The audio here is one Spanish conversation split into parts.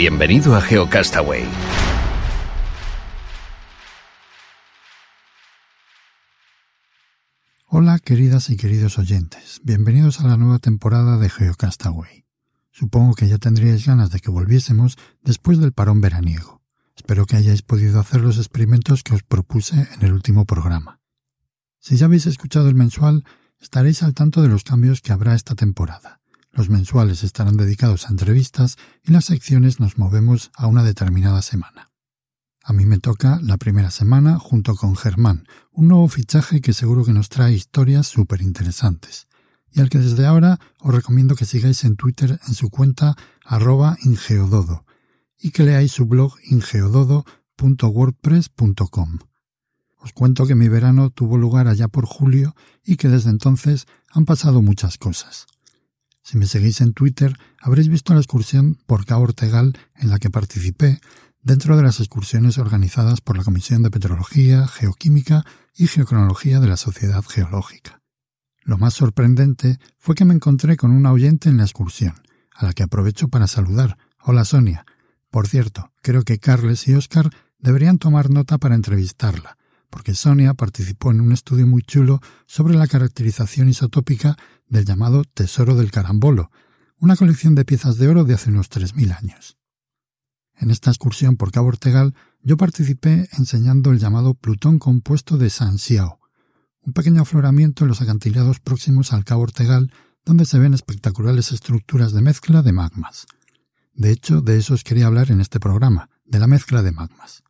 Bienvenido a GeoCastaway. Hola queridas y queridos oyentes, bienvenidos a la nueva temporada de GeoCastaway. Supongo que ya tendríais ganas de que volviésemos después del parón veraniego. Espero que hayáis podido hacer los experimentos que os propuse en el último programa. Si ya habéis escuchado el mensual, estaréis al tanto de los cambios que habrá esta temporada. Los mensuales estarán dedicados a entrevistas y las secciones nos movemos a una determinada semana. A mí me toca la primera semana junto con Germán, un nuevo fichaje que seguro que nos trae historias súper interesantes, y al que desde ahora os recomiendo que sigáis en Twitter en su cuenta arroba ingeododo y que leáis su blog ingeododo.wordpress.com. Os cuento que mi verano tuvo lugar allá por julio y que desde entonces han pasado muchas cosas. Si me seguís en Twitter, habréis visto la excursión por Cabo Ortegal en la que participé dentro de las excursiones organizadas por la Comisión de Petrología, Geoquímica y Geocronología de la Sociedad Geológica. Lo más sorprendente fue que me encontré con una oyente en la excursión, a la que aprovecho para saludar. Hola Sonia. Por cierto, creo que Carles y Oscar deberían tomar nota para entrevistarla, porque Sonia participó en un estudio muy chulo sobre la caracterización isotópica del llamado Tesoro del Carambolo, una colección de piezas de oro de hace unos 3.000 años. En esta excursión por Cabo Ortegal yo participé enseñando el llamado Plutón compuesto de San Xiao, un pequeño afloramiento en los acantilados próximos al Cabo Ortegal donde se ven espectaculares estructuras de mezcla de magmas. De hecho, de eso os quería hablar en este programa, de la mezcla de magmas.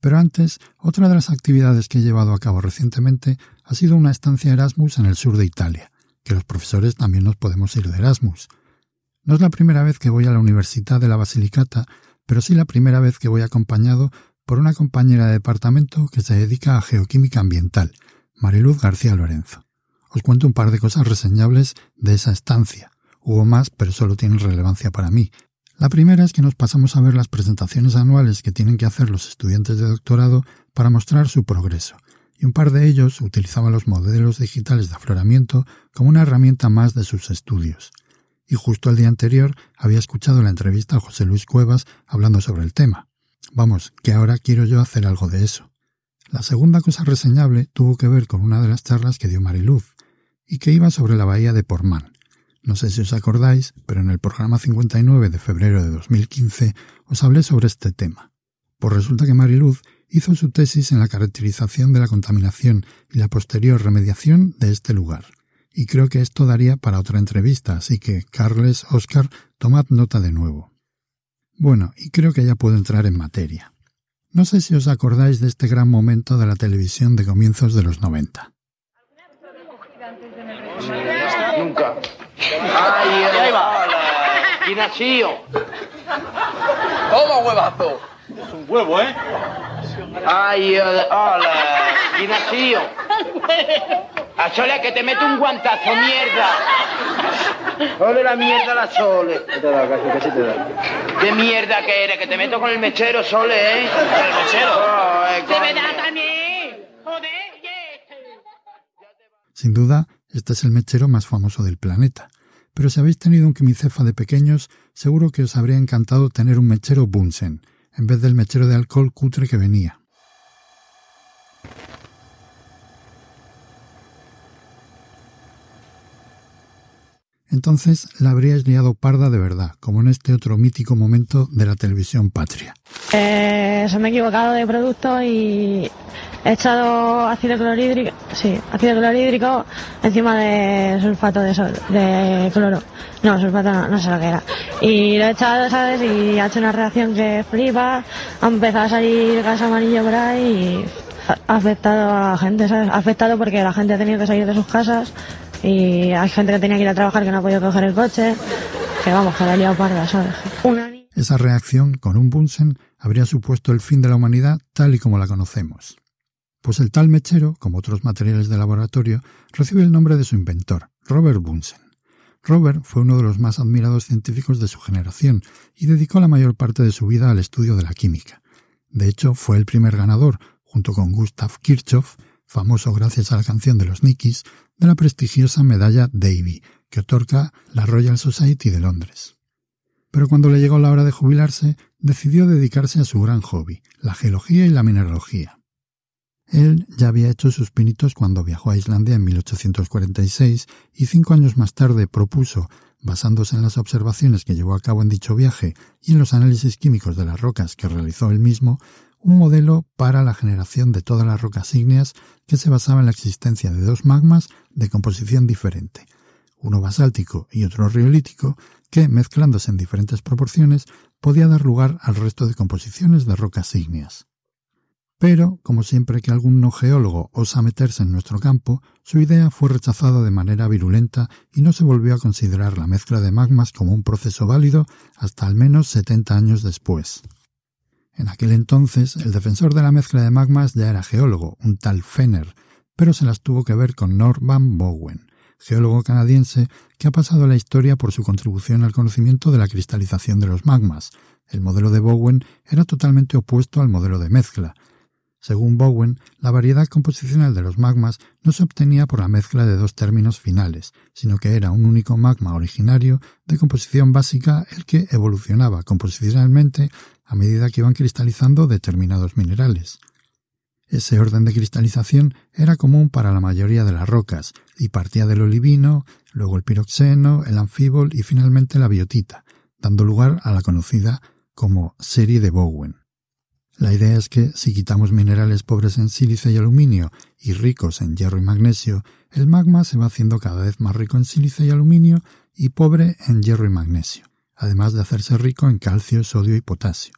Pero antes, otra de las actividades que he llevado a cabo recientemente ha sido una estancia Erasmus en el sur de Italia, que los profesores también nos podemos ir de Erasmus. No es la primera vez que voy a la Universidad de la Basilicata, pero sí la primera vez que voy acompañado por una compañera de departamento que se dedica a geoquímica ambiental, Mariluz García Lorenzo. Os cuento un par de cosas reseñables de esa estancia. Hubo más, pero solo tienen relevancia para mí. La primera es que nos pasamos a ver las presentaciones anuales que tienen que hacer los estudiantes de doctorado para mostrar su progreso, y un par de ellos utilizaban los modelos digitales de afloramiento como una herramienta más de sus estudios. Y justo el día anterior había escuchado la entrevista a José Luis Cuevas hablando sobre el tema. Vamos, que ahora quiero yo hacer algo de eso. La segunda cosa reseñable tuvo que ver con una de las charlas que dio Mariluz, y que iba sobre la bahía de Portmán. No sé si os acordáis, pero en el programa 59 de febrero de 2015 os hablé sobre este tema. Pues resulta que Mariluz hizo su tesis en la caracterización de la contaminación y la posterior remediación de este lugar. Y creo que esto daría para otra entrevista, así que, Carles, Oscar, tomad nota de nuevo. Bueno, y creo que ya puedo entrar en materia. No sé si os acordáis de este gran momento de la televisión de comienzos de los 90. Nunca. Ay, ahí va. Toma huevazo. Es un huevo, ¿eh? Ay, hola, Ignacio. A Sole que te mete un guantazo, mierda. Ole la mierda la Sole. ¿Qué te da, casi, casi te da? ¿Qué mierda que eres? Que te meto con el mechero, Sole, ¿eh? ¿El mechero? Ay, ¡Se me da también! ¡Joder! Sin duda, este es el mechero más famoso del planeta. Pero si habéis tenido un quimicefa de pequeños, seguro que os habría encantado tener un mechero Bunsen, en vez del mechero de alcohol cutre que venía. Entonces la habríais liado parda de verdad, como en este otro mítico momento de la televisión patria. Eh, se me he equivocado de producto y he echado ácido clorhídrico, sí, ácido clorhídrico encima de sulfato de, sol, de cloro. No, sulfato no, no sé lo que era. Y lo he echado, ¿sabes? Y ha hecho una reacción que flipa, ha empezado a salir gas amarillo por ahí y ha afectado a la gente, ¿sabes? Ha afectado porque la gente ha tenido que salir de sus casas y hay gente que tenía que ir a trabajar que no ha podido coger el coche, que vamos, que la liado parda. Una Esa reacción con un Bunsen habría supuesto el fin de la humanidad tal y como la conocemos. Pues el tal mechero, como otros materiales de laboratorio, recibe el nombre de su inventor, Robert Bunsen. Robert fue uno de los más admirados científicos de su generación y dedicó la mayor parte de su vida al estudio de la química. De hecho, fue el primer ganador, junto con Gustav Kirchhoff, famoso gracias a la canción de los Nikis, de la prestigiosa medalla Davy, que otorga la Royal Society de Londres. Pero cuando le llegó la hora de jubilarse, decidió dedicarse a su gran hobby, la geología y la mineralogía. Él ya había hecho sus pinitos cuando viajó a Islandia en 1846 y cinco años más tarde propuso, basándose en las observaciones que llevó a cabo en dicho viaje y en los análisis químicos de las rocas que realizó él mismo, un modelo para la generación de todas las rocas ígneas que se basaba en la existencia de dos magmas de composición diferente, uno basáltico y otro riolítico, que, mezclándose en diferentes proporciones, podía dar lugar al resto de composiciones de rocas ígneas. Pero, como siempre que algún no geólogo osa meterse en nuestro campo, su idea fue rechazada de manera virulenta y no se volvió a considerar la mezcla de magmas como un proceso válido hasta al menos 70 años después. En aquel entonces, el defensor de la mezcla de magmas ya era geólogo, un tal Fenner, pero se las tuvo que ver con Norman Bowen, geólogo canadiense que ha pasado a la historia por su contribución al conocimiento de la cristalización de los magmas. El modelo de Bowen era totalmente opuesto al modelo de mezcla. Según Bowen, la variedad composicional de los magmas no se obtenía por la mezcla de dos términos finales, sino que era un único magma originario de composición básica el que evolucionaba composicionalmente a medida que iban cristalizando determinados minerales. Ese orden de cristalización era común para la mayoría de las rocas y partía del olivino, luego el piroxeno, el anfíbol y finalmente la biotita, dando lugar a la conocida como serie de Bowen. La idea es que si quitamos minerales pobres en sílice y aluminio y ricos en hierro y magnesio, el magma se va haciendo cada vez más rico en sílice y aluminio y pobre en hierro y magnesio, además de hacerse rico en calcio, sodio y potasio.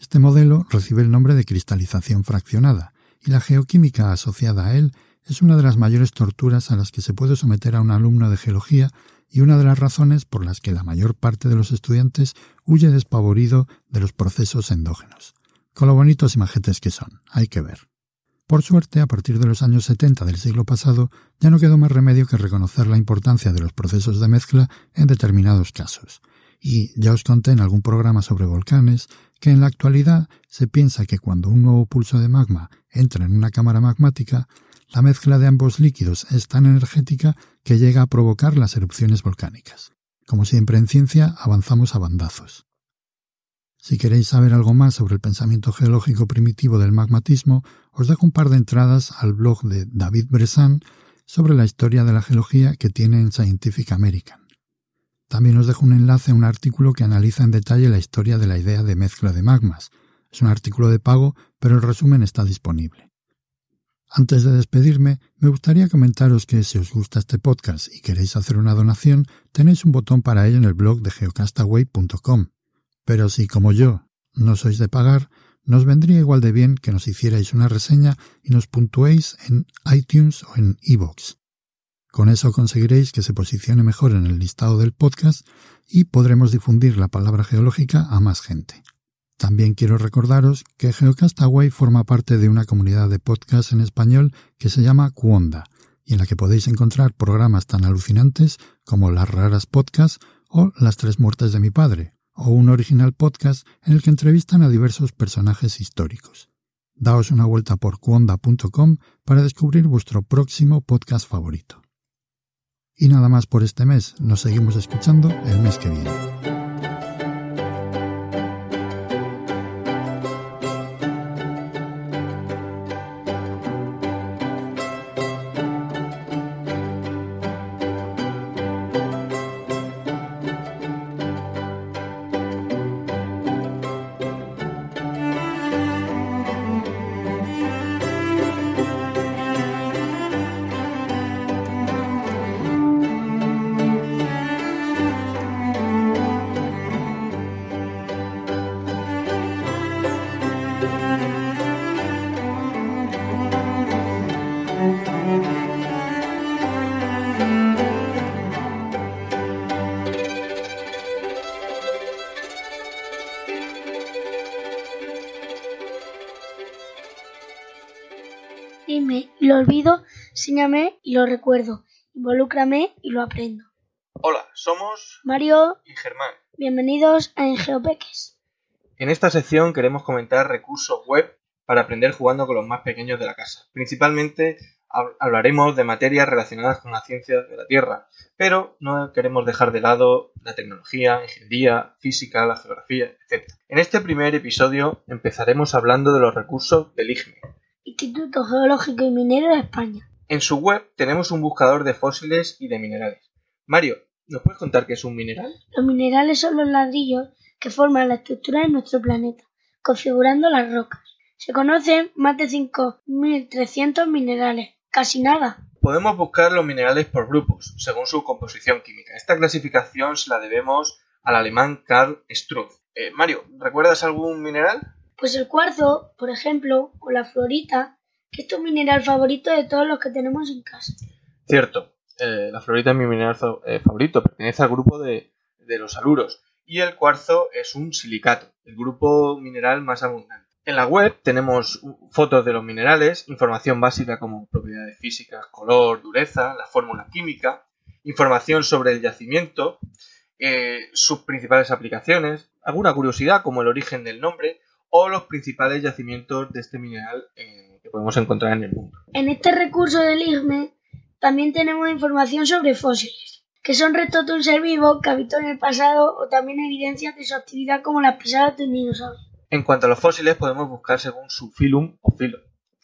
Este modelo recibe el nombre de cristalización fraccionada, y la geoquímica asociada a él es una de las mayores torturas a las que se puede someter a un alumno de geología y una de las razones por las que la mayor parte de los estudiantes huye despavorido de los procesos endógenos. Con lo bonitos y majetes que son, hay que ver. Por suerte, a partir de los años 70 del siglo pasado, ya no quedó más remedio que reconocer la importancia de los procesos de mezcla en determinados casos. Y ya os conté en algún programa sobre volcanes que en la actualidad se piensa que cuando un nuevo pulso de magma entra en una cámara magmática, la mezcla de ambos líquidos es tan energética que llega a provocar las erupciones volcánicas. Como siempre en ciencia, avanzamos a bandazos. Si queréis saber algo más sobre el pensamiento geológico primitivo del magmatismo, os dejo un par de entradas al blog de David Bressan sobre la historia de la geología que tiene en Scientific American. También os dejo un enlace a un artículo que analiza en detalle la historia de la idea de mezcla de magmas. Es un artículo de pago, pero el resumen está disponible. Antes de despedirme, me gustaría comentaros que si os gusta este podcast y queréis hacer una donación, tenéis un botón para ello en el blog de geocastaway.com. Pero si, como yo, no sois de pagar, nos vendría igual de bien que nos hicierais una reseña y nos puntuéis en iTunes o en iVoox. Con eso conseguiréis que se posicione mejor en el listado del podcast y podremos difundir la palabra geológica a más gente. También quiero recordaros que Geocastaway forma parte de una comunidad de podcasts en español que se llama Cuonda y en la que podéis encontrar programas tan alucinantes como Las Raras Podcasts o Las Tres Muertes de mi Padre, o un original podcast en el que entrevistan a diversos personajes históricos. Daos una vuelta por cuonda.com para descubrir vuestro próximo podcast favorito. Y nada más por este mes, nos seguimos escuchando el mes que viene. Lo olvido, enséñame y lo recuerdo, involúcrame y lo aprendo. Hola, somos Mario, y Germán. bienvenidos a Engeopeques. En esta sección queremos comentar recursos web para aprender jugando con los más pequeños de la casa. Principalmente hab- hablaremos de materias relacionadas con las ciencias de la Tierra, pero no queremos dejar de lado la tecnología, ingeniería, física, la geografía, etc. En este primer episodio empezaremos hablando de los recursos del IGME. Instituto Geológico y Minero de España. En su web tenemos un buscador de fósiles y de minerales. Mario, ¿nos puedes contar qué es un mineral? Los minerales son los ladrillos que forman la estructura de nuestro planeta, configurando las rocas. Se conocen más de 5.300 minerales, casi nada. Podemos buscar los minerales por grupos, según su composición química. Esta clasificación se la debemos al alemán Karl Struth. Eh, Mario, ¿recuerdas algún mineral? Pues el cuarzo, por ejemplo, o la florita, que es tu mineral favorito de todos los que tenemos en casa. Cierto, eh, la florita es mi mineral eh, favorito, pertenece al grupo de, de los aluros. Y el cuarzo es un silicato, el grupo mineral más abundante. En la web tenemos fotos de los minerales, información básica como propiedades físicas, color, dureza, la fórmula química, información sobre el yacimiento, eh, sus principales aplicaciones, alguna curiosidad como el origen del nombre o los principales yacimientos de este mineral eh, que podemos encontrar en el mundo. En este recurso del IGME también tenemos información sobre fósiles, que son restos de un ser vivo que habitó en el pasado o también evidencias de su actividad como las pisadas de un dinosaurio. En cuanto a los fósiles, podemos buscar según su filum o filo,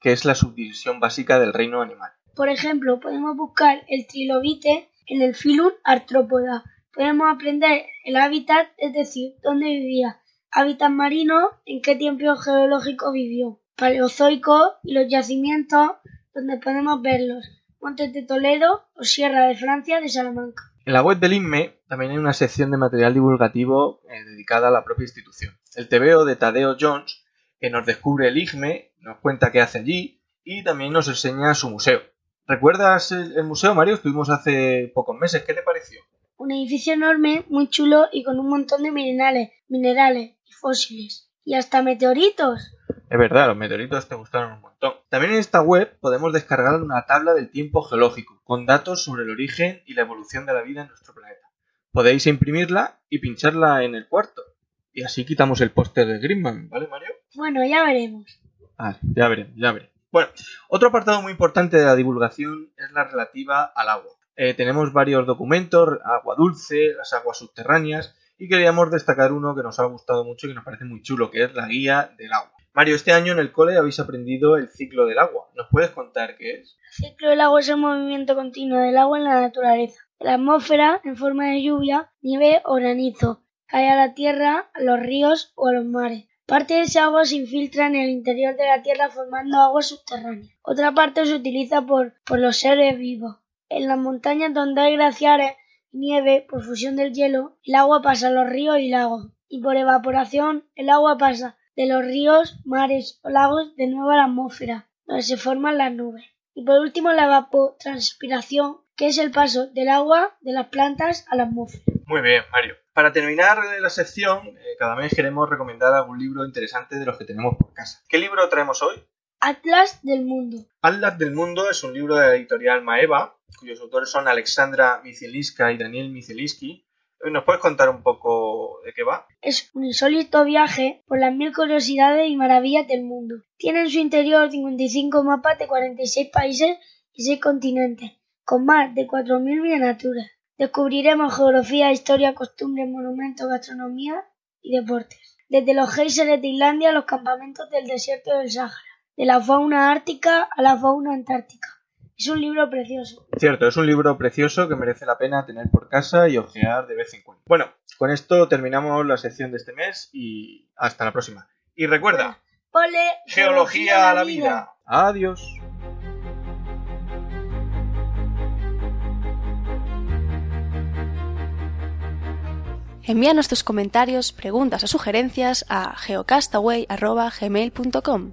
que es la subdivisión básica del reino animal. Por ejemplo, podemos buscar el trilobite en el filum Arthropoda. Podemos aprender el hábitat, es decir, dónde vivía. Hábitat marino, en qué tiempo geológico vivió. Paleozoico y los yacimientos donde podemos verlos. Montes de Toledo o Sierra de Francia de Salamanca. En la web del INME también hay una sección de material divulgativo eh, dedicada a la propia institución. El TVO de Tadeo Jones, que nos descubre el IGME, nos cuenta qué hace allí y también nos enseña su museo. ¿Recuerdas el, el museo, Mario? Estuvimos hace pocos meses. ¿Qué te pareció? Un edificio enorme, muy chulo y con un montón de minerales, minerales y fósiles. Y hasta meteoritos. Es verdad, los meteoritos te gustaron un montón. También en esta web podemos descargar una tabla del tiempo geológico, con datos sobre el origen y la evolución de la vida en nuestro planeta. Podéis imprimirla y pincharla en el cuarto. Y así quitamos el póster de Greenman, ¿vale, Mario? Bueno, ya veremos. Ah, ya veremos, ya veremos. Bueno, otro apartado muy importante de la divulgación es la relativa al agua. Eh, tenemos varios documentos, agua dulce, las aguas subterráneas, y queríamos destacar uno que nos ha gustado mucho y que nos parece muy chulo, que es la guía del agua. Mario, este año en el cole habéis aprendido el ciclo del agua. ¿Nos puedes contar qué es? El ciclo del agua es el movimiento continuo del agua en la naturaleza. La atmósfera, en forma de lluvia, nieve o granizo, cae a la tierra, a los ríos o a los mares. Parte de esa agua se infiltra en el interior de la tierra formando agua subterránea. Otra parte se utiliza por, por los seres vivos. En las montañas donde hay glaciares nieve por fusión del hielo, el agua pasa a los ríos y lagos. Y por evaporación, el agua pasa de los ríos, mares o lagos de nuevo a la atmósfera, donde se forman las nubes. Y por último, la evapotranspiración, que es el paso del agua de las plantas a la atmósfera. Muy bien, Mario. Para terminar la sección, eh, cada mes queremos recomendar algún libro interesante de los que tenemos por casa. ¿Qué libro traemos hoy? Atlas del mundo. Atlas del Mundo es un libro de la editorial Maeva, cuyos autores son Alexandra Miceliska y Daniel Miceliski. ¿Nos puedes contar un poco de qué va? Es un insólito viaje por las mil curiosidades y maravillas del mundo. Tiene en su interior 55 mapas de 46 países y 6 continentes, con más de 4.000 miniaturas. Descubriremos geografía, historia, costumbres, monumentos, gastronomía y deportes. Desde los geysers de Islandia a los campamentos del desierto del Sáhara. De la fauna ártica a la fauna antártica. Es un libro precioso. Cierto, es un libro precioso que merece la pena tener por casa y ojear de vez en cuando. Bueno, con esto terminamos la sección de este mes y hasta la próxima. Y recuerda, Ole, geología a la vida. Adiós. Envíanos tus comentarios, preguntas o sugerencias a geocastaway.gmail.com.